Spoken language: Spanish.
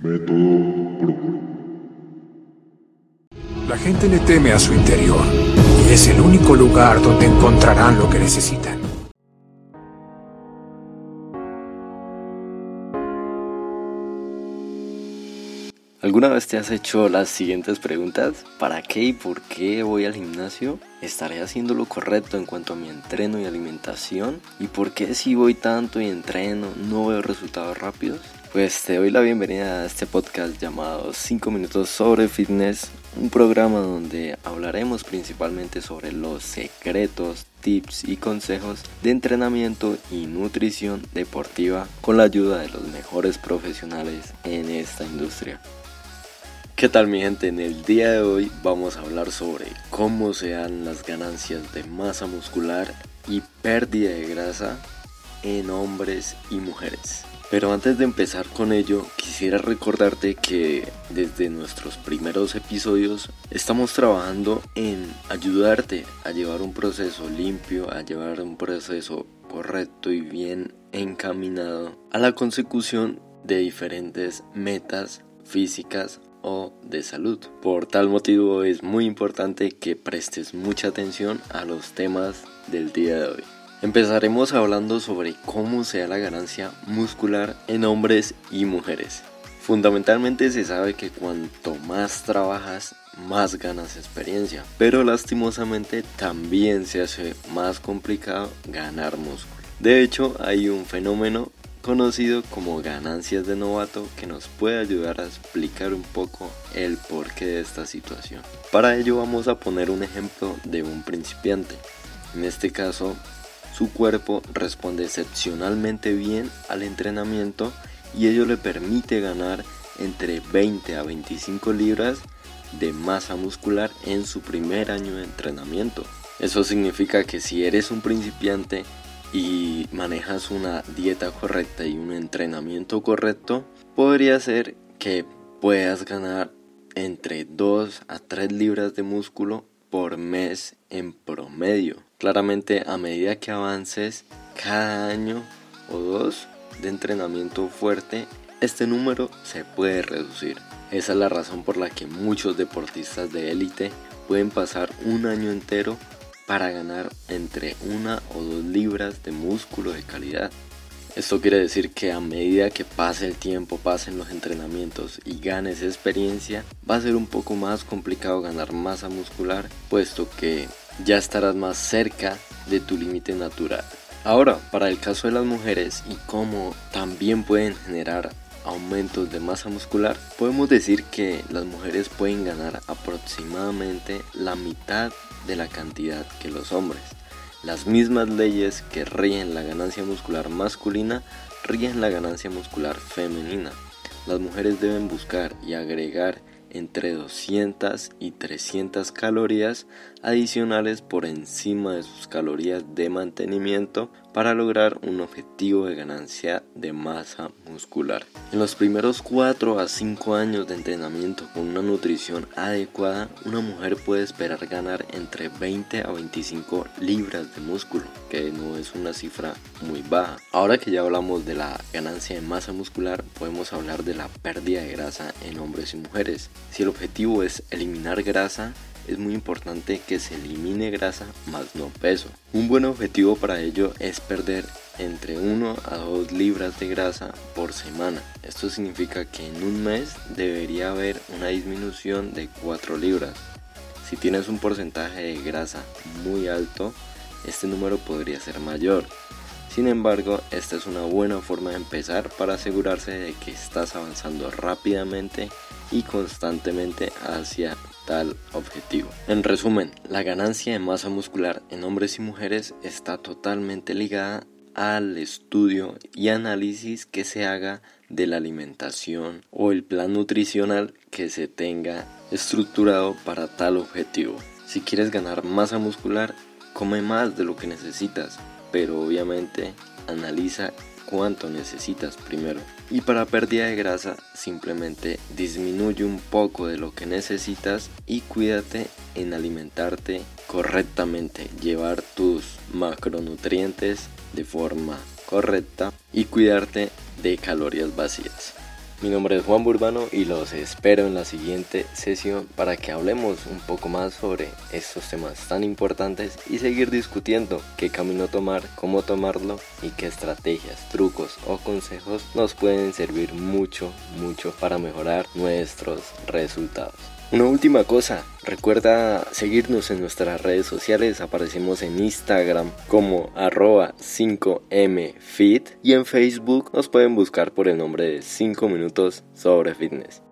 Método Pro. La gente le teme a su interior y es el único lugar donde encontrarán lo que necesitan. ¿Alguna vez te has hecho las siguientes preguntas? ¿Para qué y por qué voy al gimnasio? ¿Estaré haciendo lo correcto en cuanto a mi entreno y alimentación? ¿Y por qué si voy tanto y entreno no veo resultados rápidos? Pues te doy la bienvenida a este podcast llamado 5 minutos sobre fitness, un programa donde hablaremos principalmente sobre los secretos, tips y consejos de entrenamiento y nutrición deportiva con la ayuda de los mejores profesionales en esta industria. ¿Qué tal mi gente? En el día de hoy vamos a hablar sobre cómo se dan las ganancias de masa muscular y pérdida de grasa en hombres y mujeres. Pero antes de empezar con ello, quisiera recordarte que desde nuestros primeros episodios estamos trabajando en ayudarte a llevar un proceso limpio, a llevar un proceso correcto y bien encaminado a la consecución de diferentes metas físicas o de salud. Por tal motivo es muy importante que prestes mucha atención a los temas del día de hoy. Empezaremos hablando sobre cómo se da la ganancia muscular en hombres y mujeres. Fundamentalmente se sabe que cuanto más trabajas, más ganas experiencia, pero lastimosamente también se hace más complicado ganar músculo. De hecho, hay un fenómeno conocido como ganancias de novato que nos puede ayudar a explicar un poco el porqué de esta situación. Para ello vamos a poner un ejemplo de un principiante. En este caso, su cuerpo responde excepcionalmente bien al entrenamiento y ello le permite ganar entre 20 a 25 libras de masa muscular en su primer año de entrenamiento. Eso significa que si eres un principiante y manejas una dieta correcta y un entrenamiento correcto, podría ser que puedas ganar entre 2 a 3 libras de músculo por mes en promedio. Claramente a medida que avances cada año o dos de entrenamiento fuerte, este número se puede reducir. Esa es la razón por la que muchos deportistas de élite pueden pasar un año entero para ganar entre una o dos libras de músculo de calidad. Esto quiere decir que a medida que pase el tiempo, pasen los entrenamientos y ganes experiencia, va a ser un poco más complicado ganar masa muscular, puesto que ya estarás más cerca de tu límite natural. Ahora, para el caso de las mujeres y cómo también pueden generar aumentos de masa muscular, podemos decir que las mujeres pueden ganar aproximadamente la mitad de la cantidad que los hombres. Las mismas leyes que ríen la ganancia muscular masculina ríen la ganancia muscular femenina. Las mujeres deben buscar y agregar entre 200 y 300 calorías adicionales por encima de sus calorías de mantenimiento para lograr un objetivo de ganancia de masa muscular. En los primeros 4 a 5 años de entrenamiento con una nutrición adecuada, una mujer puede esperar ganar entre 20 a 25 libras de músculo, que no es una cifra muy baja. Ahora que ya hablamos de la ganancia de masa muscular, podemos hablar de la pérdida de grasa en hombres y mujeres. Si el objetivo es eliminar grasa, es muy importante que se elimine grasa más no peso. Un buen objetivo para ello es perder entre 1 a 2 libras de grasa por semana. Esto significa que en un mes debería haber una disminución de 4 libras. Si tienes un porcentaje de grasa muy alto, este número podría ser mayor. Sin embargo, esta es una buena forma de empezar para asegurarse de que estás avanzando rápidamente y constantemente hacia tal objetivo. En resumen, la ganancia de masa muscular en hombres y mujeres está totalmente ligada al estudio y análisis que se haga de la alimentación o el plan nutricional que se tenga estructurado para tal objetivo. Si quieres ganar masa muscular, come más de lo que necesitas, pero obviamente analiza cuánto necesitas primero. Y para pérdida de grasa simplemente disminuye un poco de lo que necesitas y cuídate en alimentarte correctamente, llevar tus macronutrientes de forma correcta y cuidarte de calorías vacías. Mi nombre es Juan Burbano y los espero en la siguiente sesión para que hablemos un poco más sobre estos temas tan importantes y seguir discutiendo qué camino tomar, cómo tomarlo y qué estrategias, trucos o consejos nos pueden servir mucho, mucho para mejorar nuestros resultados. Una última cosa, recuerda seguirnos en nuestras redes sociales, aparecemos en Instagram como arroba 5mfit y en Facebook nos pueden buscar por el nombre de 5 minutos sobre fitness.